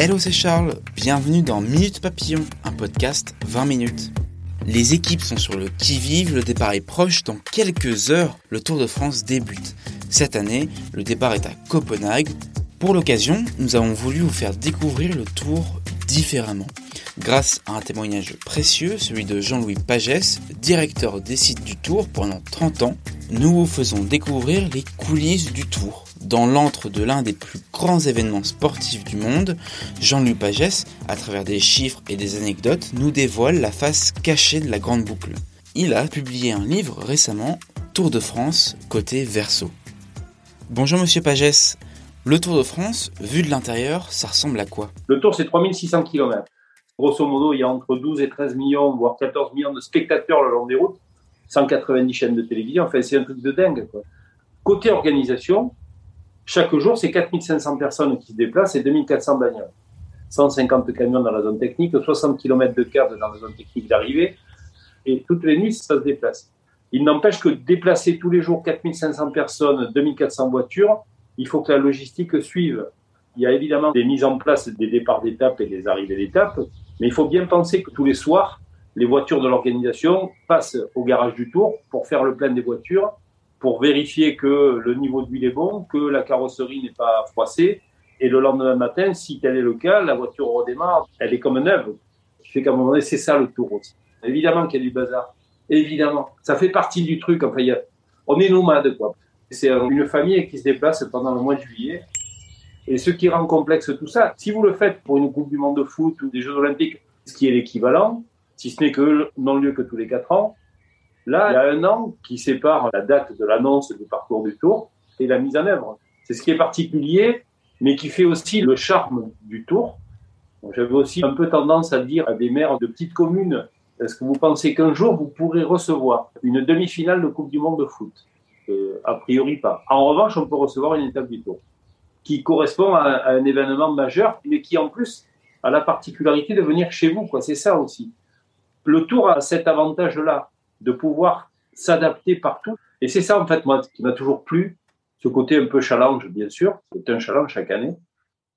Hello, c'est Charles. Bienvenue dans Minute Papillon, un podcast 20 minutes. Les équipes sont sur le qui-vive, le départ est proche, dans quelques heures, le Tour de France débute. Cette année, le départ est à Copenhague. Pour l'occasion, nous avons voulu vous faire découvrir le Tour différemment. Grâce à un témoignage précieux, celui de Jean-Louis Pagès, directeur des sites du Tour pendant 30 ans, nous vous faisons découvrir les coulisses du Tour. Dans l'antre de l'un des plus grands événements sportifs du monde, Jean-Louis Pagès, à travers des chiffres et des anecdotes, nous dévoile la face cachée de la grande boucle. Il a publié un livre récemment, Tour de France, côté verso. Bonjour Monsieur Pagès. Le Tour de France, vu de l'intérieur, ça ressemble à quoi? Le Tour, c'est 3600 km. Grosso modo, il y a entre 12 et 13 millions, voire 14 millions de spectateurs le long des routes, 190 chaînes de télévision. Enfin, c'est un truc de dingue. Côté organisation, chaque jour, c'est 4500 personnes qui se déplacent et 2400 bagnoles. 150 camions dans la zone technique, 60 km de carte dans la zone technique d'arrivée. Et toutes les nuits, ça se déplace. Il n'empêche que déplacer tous les jours 4500 personnes, 2400 voitures, il faut que la logistique suive. Il y a évidemment des mises en place des départs d'étapes et des arrivées d'étapes, mais il faut bien penser que tous les soirs, les voitures de l'organisation passent au garage du Tour pour faire le plein des voitures, pour vérifier que le niveau d'huile est bon, que la carrosserie n'est pas froissée. Et le lendemain matin, si tel est le cas, la voiture redémarre, elle est comme neuve. Ce qui fait qu'à un moment donné, c'est ça le Tour aussi. Évidemment qu'il y a du bazar. Évidemment. Ça fait partie du truc. Enfin, y a... on est nomade, quoi. C'est une famille qui se déplace pendant le mois de juillet. Et ce qui rend complexe tout ça, si vous le faites pour une Coupe du Monde de foot ou des Jeux Olympiques, ce qui est l'équivalent, si ce n'est que non-lieu que tous les quatre ans, là, il y a un an qui sépare la date de l'annonce du parcours du Tour et la mise en œuvre. C'est ce qui est particulier, mais qui fait aussi le charme du Tour. J'avais aussi un peu tendance à dire à des maires de petites communes, est-ce que vous pensez qu'un jour vous pourrez recevoir une demi-finale de Coupe du Monde de foot? Euh, A priori pas. En revanche, on peut recevoir une étape du Tour qui correspond à, un événement majeur, mais qui en plus a la particularité de venir chez vous. C'est ça aussi. Le Tour a cet avantage-là de pouvoir s'adapter partout. Et c'est ça, en fait, moi, qui m'a toujours plu, ce côté un peu challenge, bien sûr. C'est un challenge chaque année.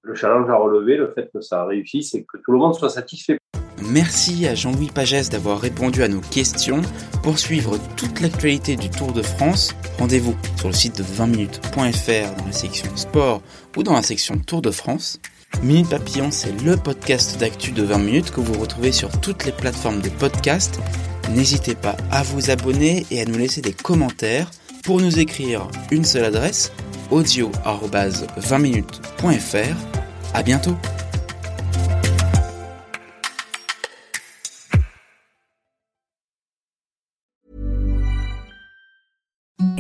Le challenge à relever, le fait que ça réussisse et que tout le monde soit satisfait. Merci à Jean-Louis Pagès d'avoir répondu à nos questions. Pour suivre toute l'actualité du Tour de France, rendez-vous sur le site de 20minutes.fr dans la section sport ou dans la section Tour de France. Minute Papillon, c'est le podcast d'actu de 20 minutes que vous retrouvez sur toutes les plateformes de podcast. N'hésitez pas à vous abonner et à nous laisser des commentaires. Pour nous écrire, une seule adresse audio-20minutes.fr. À bientôt!